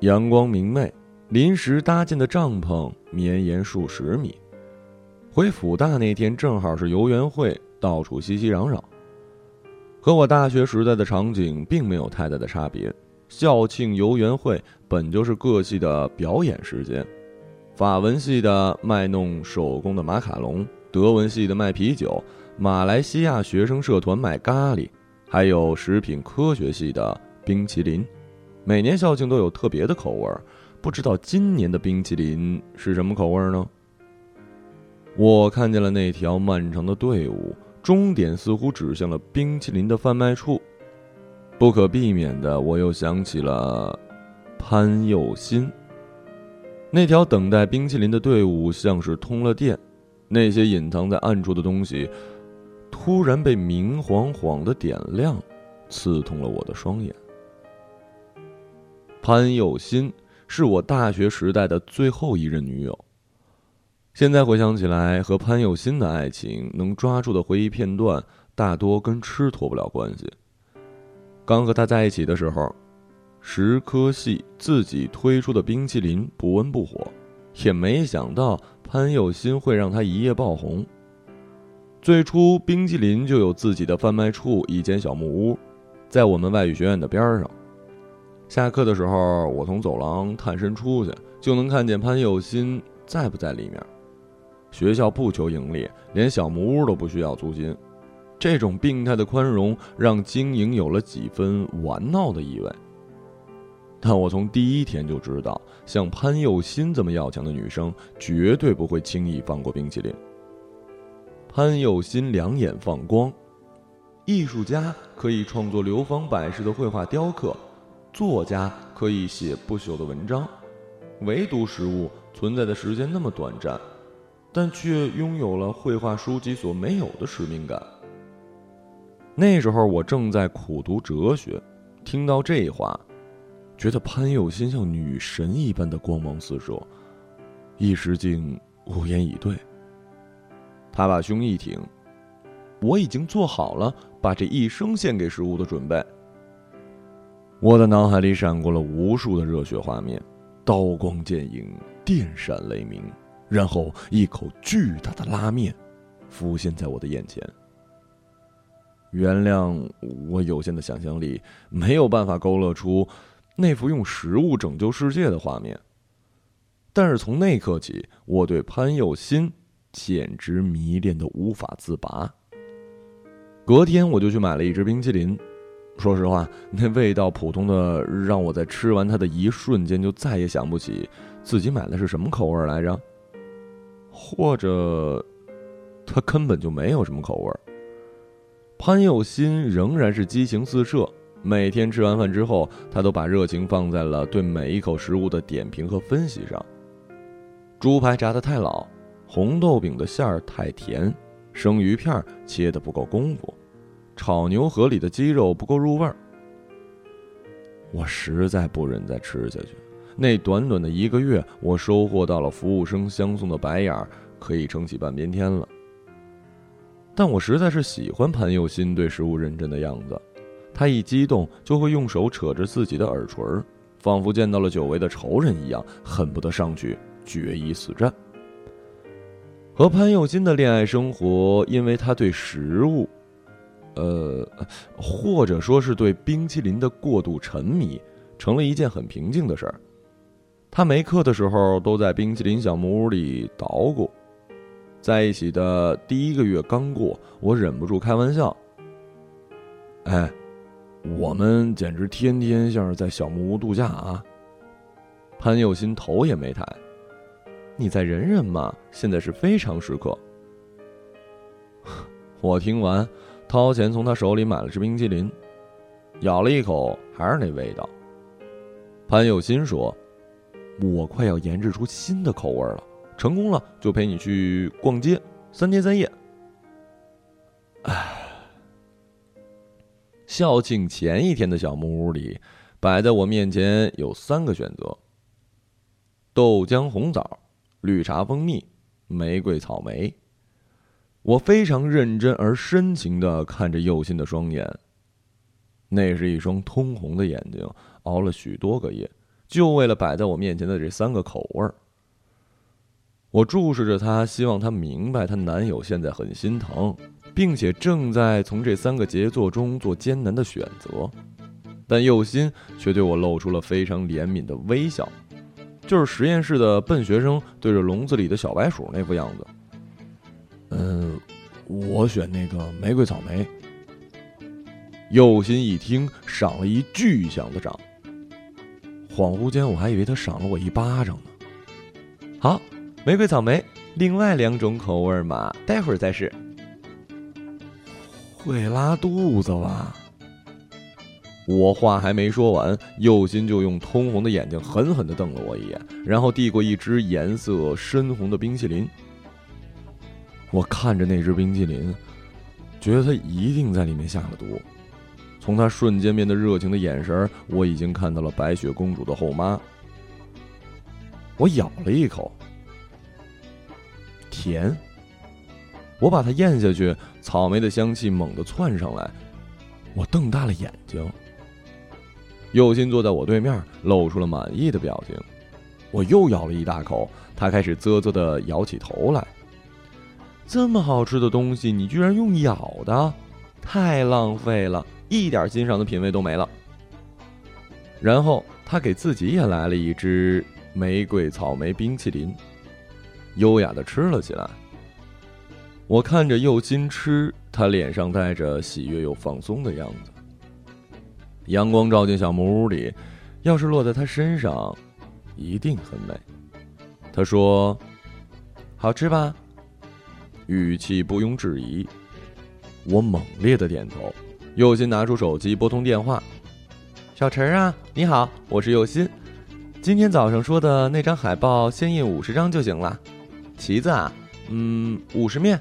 阳光明媚，临时搭建的帐篷绵延数十米。回辅大那天正好是游园会，到处熙熙攘攘。和我大学时代的场景并没有太大的差别。校庆游园会本就是各系的表演时间，法文系的卖弄手工的马卡龙，德文系的卖啤酒，马来西亚学生社团卖咖喱，还有食品科学系的冰淇淋。每年校庆都有特别的口味，不知道今年的冰淇淋是什么口味呢？我看见了那条漫长的队伍。终点似乎指向了冰淇淋的贩卖处，不可避免的，我又想起了潘佑新。那条等待冰淇淋的队伍像是通了电，那些隐藏在暗处的东西突然被明晃晃的点亮，刺痛了我的双眼。潘又新是我大学时代的最后一任女友。现在回想起来，和潘有新的爱情能抓住的回忆片段，大多跟吃脱不了关系。刚和他在一起的时候，十颗系自己推出的冰淇淋不温不火，也没想到潘有新会让他一夜爆红。最初，冰淇淋就有自己的贩卖处，一间小木屋，在我们外语学院的边上。下课的时候，我从走廊探身出去，就能看见潘有新在不在里面。学校不求盈利，连小木屋都不需要租金。这种病态的宽容让经营有了几分玩闹的意味。但我从第一天就知道，像潘佑新这么要强的女生，绝对不会轻易放过冰淇淋。潘佑新两眼放光，艺术家可以创作流芳百世的绘画雕刻，作家可以写不朽的文章，唯独食物存在的时间那么短暂。但却拥有了绘画书籍所没有的使命感。那时候我正在苦读哲学，听到这话，觉得潘佑新像女神一般的光芒四射，一时竟无言以对。他把胸一挺，我已经做好了把这一生献给食物的准备。我的脑海里闪过了无数的热血画面，刀光剑影，电闪雷鸣。然后，一口巨大的拉面浮现在我的眼前。原谅我有限的想象力，没有办法勾勒出那幅用食物拯救世界的画面。但是从那刻起，我对潘佑新简直迷恋的无法自拔。隔天，我就去买了一支冰淇淋。说实话，那味道普通的，让我在吃完它的一瞬间就再也想不起自己买的是什么口味来着。或者，他根本就没有什么口味。潘佑新仍然是激情四射，每天吃完饭之后，他都把热情放在了对每一口食物的点评和分析上。猪排炸得太老，红豆饼的馅儿太甜，生鱼片切的不够功夫，炒牛河里的鸡肉不够入味儿。我实在不忍再吃下去。那短短的一个月，我收获到了服务生相送的白眼儿，可以撑起半边天了。但我实在是喜欢潘佑新对食物认真的样子，他一激动就会用手扯着自己的耳垂，仿佛见到了久违的仇人一样，恨不得上去决一死战。和潘佑新的恋爱生活，因为他对食物，呃，或者说是对冰淇淋的过度沉迷，成了一件很平静的事儿。他没课的时候，都在冰淇淋小木屋里捣鼓。在一起的第一个月刚过，我忍不住开玩笑：“哎，我们简直天天像是在小木屋度假啊！”潘佑新头也没抬：“你再忍忍嘛，现在是非常时刻。”我听完，掏钱从他手里买了支冰淇淋，咬了一口，还是那味道。潘佑新说。我快要研制出新的口味了，成功了就陪你去逛街三天三夜。唉，校庆前一天的小木屋里，摆在我面前有三个选择：豆浆红枣、绿茶蜂蜜、玫瑰草莓。我非常认真而深情的看着右心的双眼，那是一双通红的眼睛，熬了许多个夜。就为了摆在我面前的这三个口味儿。我注视着她，希望她明白她男友现在很心疼，并且正在从这三个杰作中做艰难的选择。但右心却对我露出了非常怜悯的微笑，就是实验室的笨学生对着笼子里的小白鼠那副样子。嗯，我选那个玫瑰草莓。右心一听，赏了一巨响的掌。恍惚间，我还以为他赏了我一巴掌呢。好。玫瑰草莓，另外两种口味嘛，待会儿再试。会拉肚子吧？我话还没说完，右心就用通红的眼睛狠狠的瞪了我一眼，然后递过一只颜色深红的冰淇淋。我看着那只冰淇淋，觉得他一定在里面下了毒。从他瞬间变得热情的眼神，我已经看到了白雪公主的后妈。我咬了一口。甜，我把它咽下去，草莓的香气猛地窜上来，我瞪大了眼睛。右心坐在我对面，露出了满意的表情。我又咬了一大口，他开始啧啧的摇起头来。这么好吃的东西，你居然用咬的，太浪费了，一点欣赏的品味都没了。然后他给自己也来了一只玫瑰草莓冰淇淋。优雅的吃了起来。我看着右心吃，他脸上带着喜悦又放松的样子。阳光照进小木屋里，要是落在他身上，一定很美。他说：“好吃吧？”语气不庸置疑。我猛烈的点头。右心拿出手机拨通电话：“小陈啊，你好，我是右心。今天早上说的那张海报，先印五十张就行了。”旗子啊，嗯，五十面。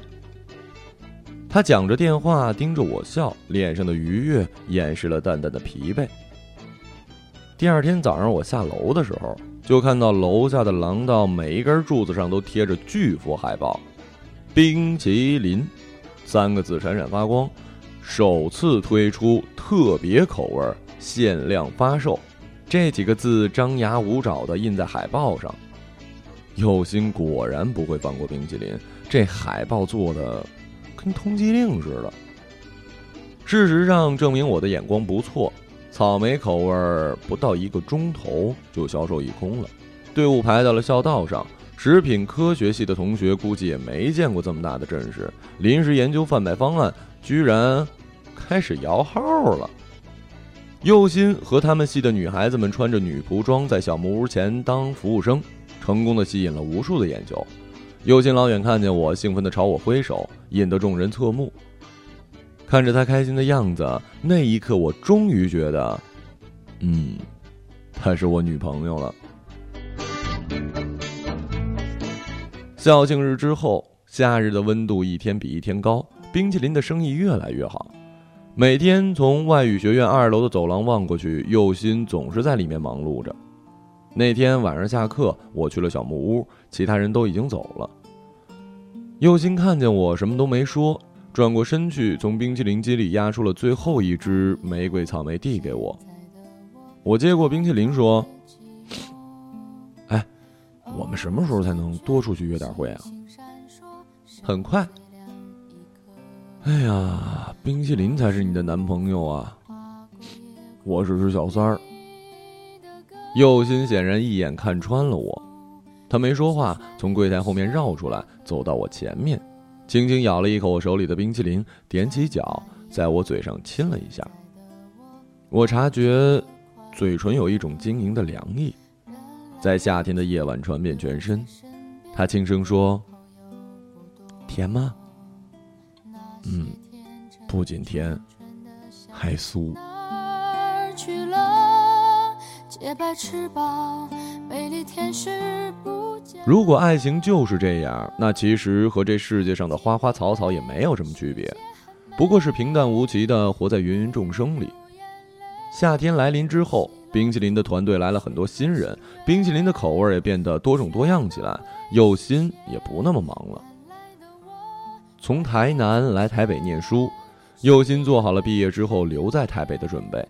他讲着电话，盯着我笑，脸上的愉悦掩饰了淡淡的疲惫。第二天早上我下楼的时候，就看到楼下的廊道每一根柱子上都贴着巨幅海报，“冰淇淋”三个字闪闪发光，首次推出特别口味，限量发售，这几个字张牙舞爪的印在海报上。有心果然不会放过冰淇淋，这海报做的跟通缉令似的。事实上证明我的眼光不错，草莓口味不到一个钟头就销售一空了，队伍排到了校道上。食品科学系的同学估计也没见过这么大的阵势，临时研究贩卖方案，居然开始摇号了。右心和他们系的女孩子们穿着女仆装，在小木屋前当服务生。成功的吸引了无数的眼球，右心老远看见我，兴奋的朝我挥手，引得众人侧目。看着他开心的样子，那一刻我终于觉得，嗯，她是我女朋友了。校庆日之后，夏日的温度一天比一天高，冰淇淋的生意越来越好。每天从外语学院二楼的走廊望过去，右心总是在里面忙碌着。那天晚上下课，我去了小木屋，其他人都已经走了。右心看见我，什么都没说，转过身去，从冰淇淋机里压出了最后一只玫瑰草莓，递给我。我接过冰淇淋，说：“，我们什么时候才能多出去约点会啊？”很快。哎呀，冰淇淋才是你的男朋友啊！我只是小三儿。右心显然一眼看穿了我，他没说话，从柜台后面绕出来，走到我前面，轻轻咬了一口我手里的冰淇淋，踮起脚在我嘴上亲了一下。我察觉嘴唇有一种晶莹的凉意，在夏天的夜晚传遍全身。他轻声说：“甜吗？”“嗯，不仅甜，还酥。”如果爱情就是这样，那其实和这世界上的花花草草也没有什么区别，不过是平淡无奇的活在芸芸众生里。夏天来临之后，冰淇淋的团队来了很多新人，冰淇淋的口味也变得多种多样起来，有心也不那么忙了。从台南来台北念书，有心做好了毕业之后留在台北的准备。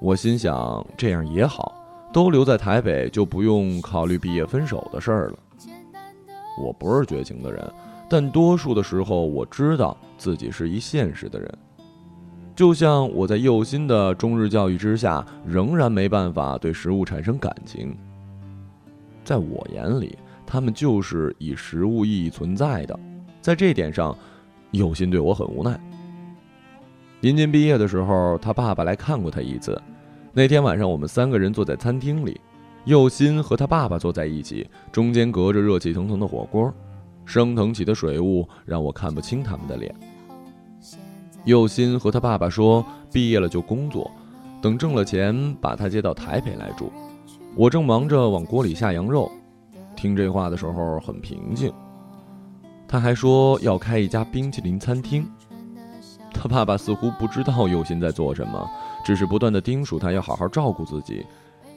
我心想，这样也好，都留在台北，就不用考虑毕业分手的事儿了。我不是绝情的人，但多数的时候，我知道自己是一现实的人。就像我在右心的中日教育之下，仍然没办法对食物产生感情。在我眼里，他们就是以食物意义存在的。在这点上，右心对我很无奈。临近毕业的时候，他爸爸来看过他一次。那天晚上，我们三个人坐在餐厅里，右心和他爸爸坐在一起，中间隔着热气腾腾的火锅，升腾起的水雾让我看不清他们的脸。佑心和他爸爸说：“毕业了就工作，等挣了钱把他接到台北来住。”我正忙着往锅里下羊肉，听这话的时候很平静。他还说要开一家冰淇淋餐厅。他爸爸似乎不知道佑心在做什么，只是不断的叮嘱他要好好照顾自己。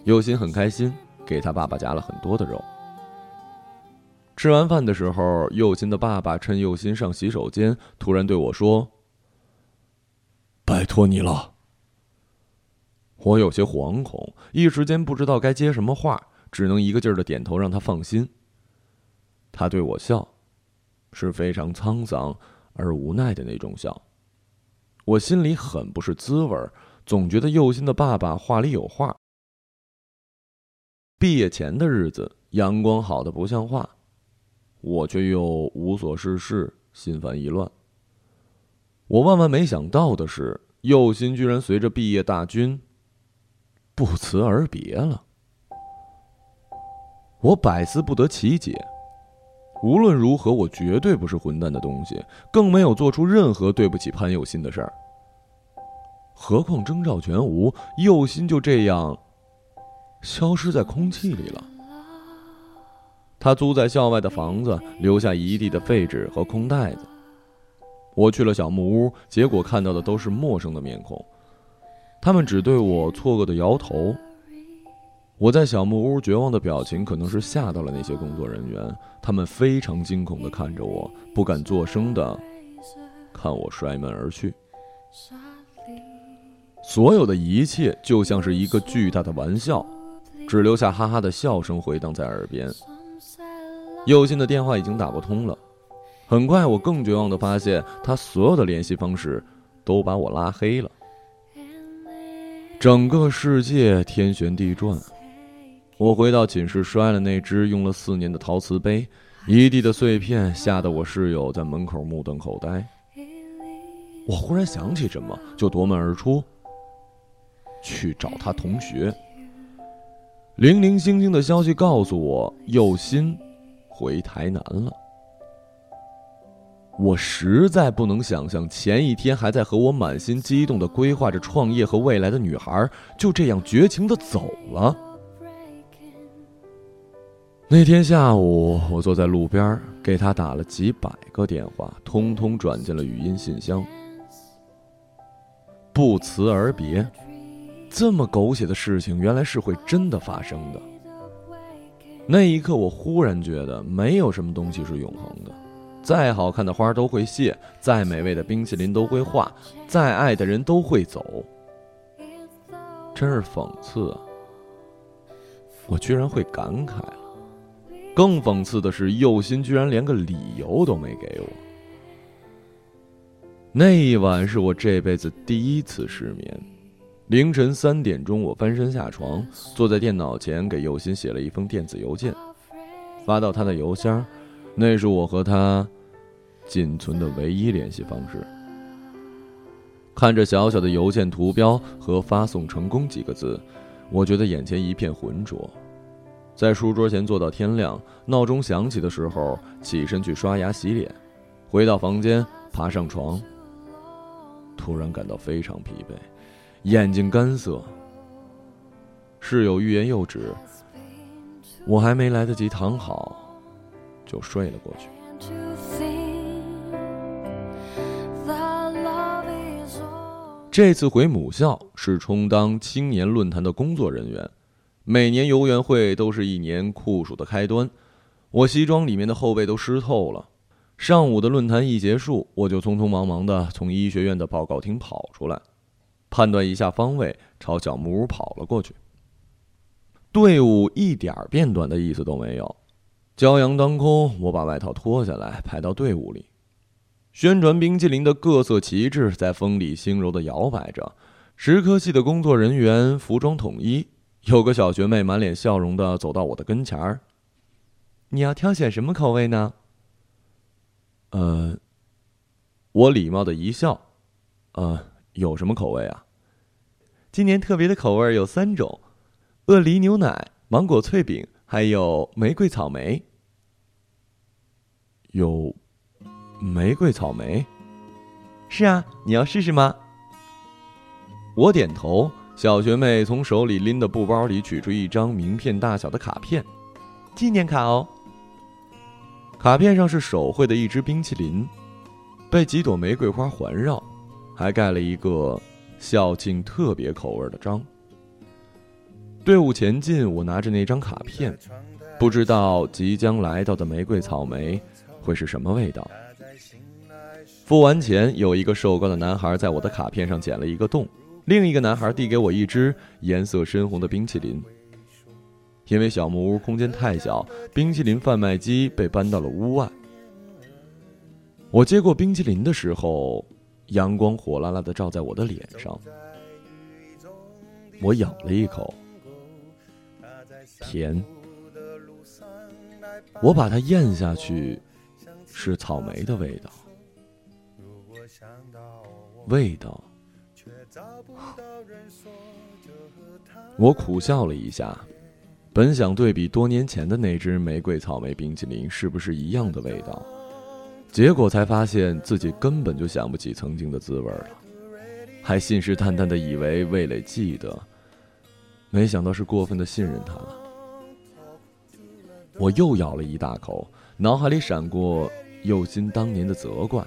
佑心很开心，给他爸爸夹了很多的肉。吃完饭的时候，佑心的爸爸趁佑心上洗手间，突然对我说。拜托你了。我有些惶恐，一时间不知道该接什么话，只能一个劲儿的点头，让他放心。他对我笑，是非常沧桑而无奈的那种笑。我心里很不是滋味儿，总觉得佑心的爸爸话里有话。毕业前的日子，阳光好的不像话，我却又无所事事，心烦意乱。我万万没想到的是，佑心居然随着毕业大军不辞而别了。我百思不得其解。无论如何，我绝对不是混蛋的东西，更没有做出任何对不起潘佑心的事儿。何况征兆全无，佑心就这样消失在空气里了。他租在校外的房子，留下一地的废纸和空袋子。我去了小木屋，结果看到的都是陌生的面孔，他们只对我错愕的摇头。我在小木屋绝望的表情，可能是吓到了那些工作人员，他们非常惊恐的看着我，不敢作声的看我摔门而去。所有的一切就像是一个巨大的玩笑，只留下哈哈的笑声回荡在耳边。右心的电话已经打不通了。很快，我更绝望的发现，他所有的联系方式都把我拉黑了。整个世界天旋地转，我回到寝室，摔了那只用了四年的陶瓷杯，一地的碎片，吓得我室友在门口目瞪口呆。我忽然想起什么，就夺门而出，去找他同学。零零星星的消息告诉我，右心回台南了。我实在不能想象，前一天还在和我满心激动的规划着创业和未来的女孩，就这样绝情的走了。那天下午，我坐在路边，给他打了几百个电话，通通转进了语音信箱。不辞而别，这么狗血的事情，原来是会真的发生的。那一刻，我忽然觉得，没有什么东西是永恒的。再好看的花都会谢，再美味的冰淇淋都会化，再爱的人都会走。真是讽刺啊！我居然会感慨了。更讽刺的是，右心居然连个理由都没给我。那一晚是我这辈子第一次失眠。凌晨三点钟，我翻身下床，坐在电脑前给右心写了一封电子邮件，发到他的邮箱。那是我和他仅存的唯一联系方式。看着小小的邮件图标和“发送成功”几个字，我觉得眼前一片浑浊。在书桌前坐到天亮，闹钟响起的时候，起身去刷牙洗脸，回到房间，爬上床，突然感到非常疲惫，眼睛干涩。室友欲言又止，我还没来得及躺好。就睡了过去。这次回母校是充当青年论坛的工作人员，每年游园会都是一年酷暑的开端，我西装里面的后背都湿透了。上午的论坛一结束，我就匆匆忙忙的从医学院的报告厅跑出来，判断一下方位，朝小木屋跑了过去。队伍一点儿变短的意思都没有。骄阳当空，我把外套脱下来，排到队伍里。宣传冰淇淋的各色旗帜在风里轻柔地摇摆着。食科系的工作人员服装统一，有个小学妹满脸笑容地走到我的跟前儿。你要挑选什么口味呢？呃，我礼貌的一笑。呃，有什么口味啊？今年特别的口味有三种：鳄梨牛奶、芒果脆饼，还有玫瑰草莓。有玫瑰草莓？是啊，你要试试吗？我点头。小学妹从手里拎的布包里取出一张名片大小的卡片，纪念卡哦。卡片上是手绘的一只冰淇淋，被几朵玫瑰花环绕，还盖了一个校庆特别口味的章。队伍前进，我拿着那张卡片，不知道即将来到的玫瑰草莓会是什么味道。付完钱，有一个瘦高的男孩在我的卡片上剪了一个洞。另一个男孩递给我一只颜色深红的冰淇淋。因为小木屋空间太小，冰淇淋贩卖机被搬到了屋外。我接过冰淇淋的时候，阳光火辣辣的照在我的脸上。我咬了一口，甜。我把它咽下去，是草莓的味道。味道。我苦笑了一下，本想对比多年前的那只玫瑰草莓冰淇淋是不是一样的味道，结果才发现自己根本就想不起曾经的滋味了，还信誓旦旦的以为味蕾记得，没想到是过分的信任他了。我又咬了一大口，脑海里闪过右心当年的责怪，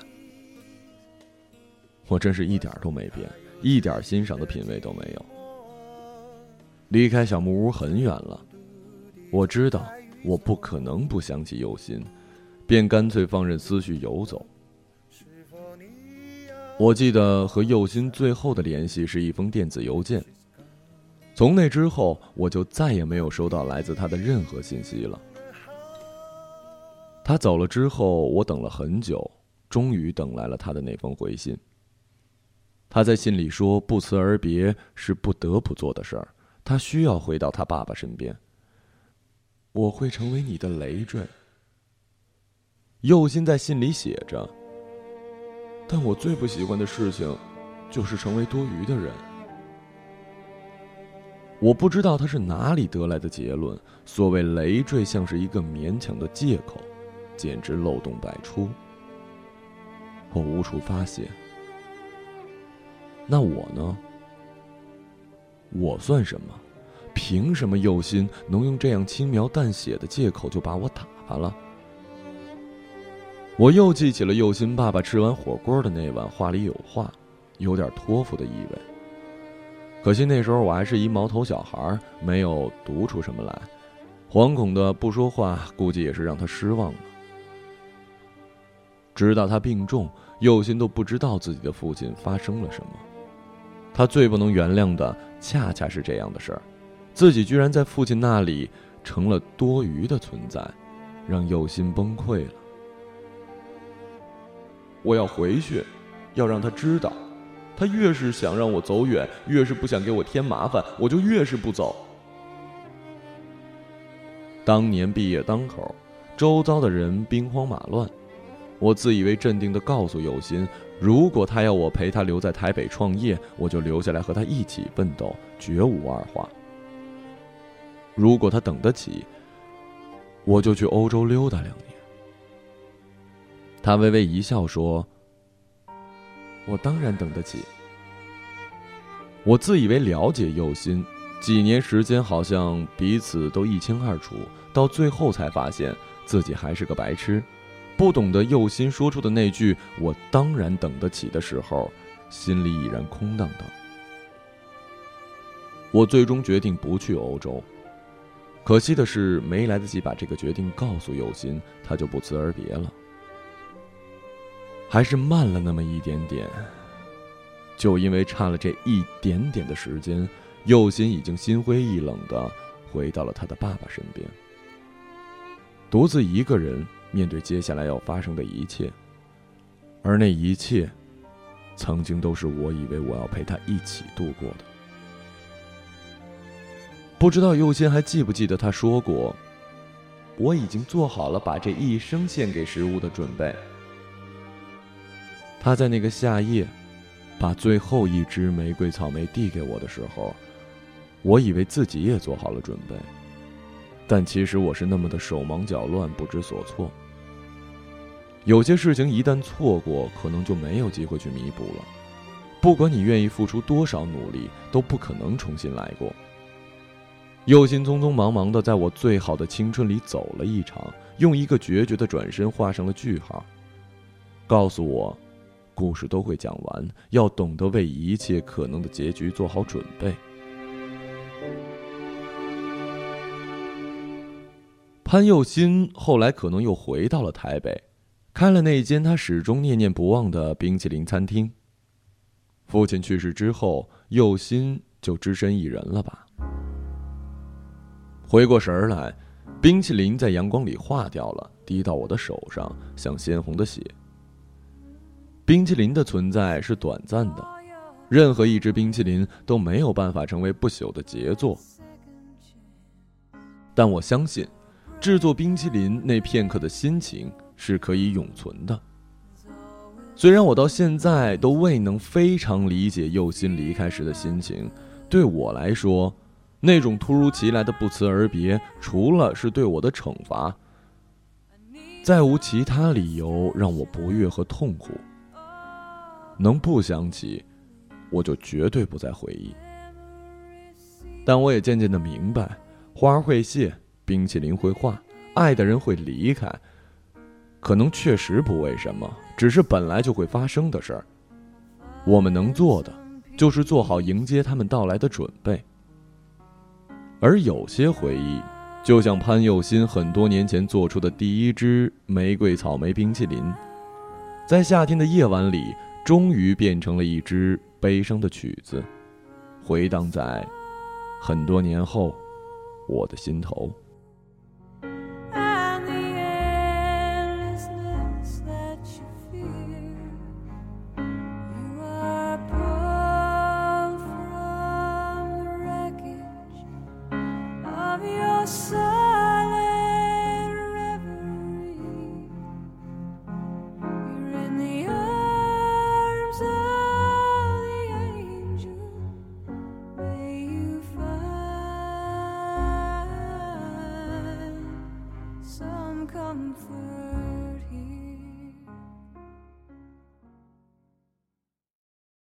我真是一点都没变。一点欣赏的品味都没有。离开小木屋很远了，我知道我不可能不想起右心，便干脆放任思绪游走。我记得和右心最后的联系是一封电子邮件，从那之后我就再也没有收到来自他的任何信息了。他走了之后，我等了很久，终于等来了他的那封回信。他在信里说：“不辞而别是不得不做的事儿，他需要回到他爸爸身边。我会成为你的累赘。”右心在信里写着：“但我最不喜欢的事情，就是成为多余的人。”我不知道他是哪里得来的结论，所谓累赘像是一个勉强的借口，简直漏洞百出。我无处发泄。那我呢？我算什么？凭什么右心能用这样轻描淡写的借口就把我打发了？我又记起了右心爸爸吃完火锅的那晚话里有话，有点托付的意味。可惜那时候我还是一毛头小孩，没有读出什么来，惶恐的不说话，估计也是让他失望了。直到他病重，右心都不知道自己的父亲发生了什么。他最不能原谅的，恰恰是这样的事儿，自己居然在父亲那里成了多余的存在，让右心崩溃了。我要回去，要让他知道，他越是想让我走远，越是不想给我添麻烦，我就越是不走。当年毕业当口，周遭的人兵荒马乱。我自以为镇定的告诉有心，如果他要我陪他留在台北创业，我就留下来和他一起奋斗，绝无二话。如果他等得起，我就去欧洲溜达两年。他微微一笑说：“我当然等得起。”我自以为了解右心，几年时间好像彼此都一清二楚，到最后才发现自己还是个白痴。不懂得右心说出的那句“我当然等得起”的时候，心里已然空荡荡。我最终决定不去欧洲，可惜的是没来得及把这个决定告诉右心，他就不辞而别了。还是慢了那么一点点，就因为差了这一点点的时间，右心已经心灰意冷的回到了他的爸爸身边，独自一个人面对接下来要发生的一切，而那一切，曾经都是我以为我要陪他一起度过的。不知道佑心还记不记得他说过：“我已经做好了把这一生献给食物的准备。”他在那个夏夜，把最后一支玫瑰草莓递给我的时候，我以为自己也做好了准备，但其实我是那么的手忙脚乱、不知所措。有些事情一旦错过，可能就没有机会去弥补了。不管你愿意付出多少努力，都不可能重新来过。又心匆匆忙忙的在我最好的青春里走了一场，用一个决绝的转身画上了句号。告诉我，故事都会讲完，要懂得为一切可能的结局做好准备。潘又新后来可能又回到了台北，开了那间他始终念念不忘的冰淇淋餐厅。父亲去世之后，又新就只身一人了吧。回过神儿来，冰淇淋在阳光里化掉了，滴到我的手上，像鲜红的血。冰淇淋的存在是短暂的，任何一只冰淇淋都没有办法成为不朽的杰作。但我相信，制作冰淇淋那片刻的心情是可以永存的。虽然我到现在都未能非常理解佑心离开时的心情，对我来说。那种突如其来的不辞而别，除了是对我的惩罚，再无其他理由让我不悦和痛苦。能不想起，我就绝对不再回忆。但我也渐渐的明白，花会谢，冰淇淋会化，爱的人会离开，可能确实不为什么，只是本来就会发生的事儿。我们能做的，就是做好迎接他们到来的准备。而有些回忆，就像潘佑新很多年前做出的第一支玫瑰草莓冰淇淋，在夏天的夜晚里，终于变成了一支悲伤的曲子，回荡在很多年后我的心头。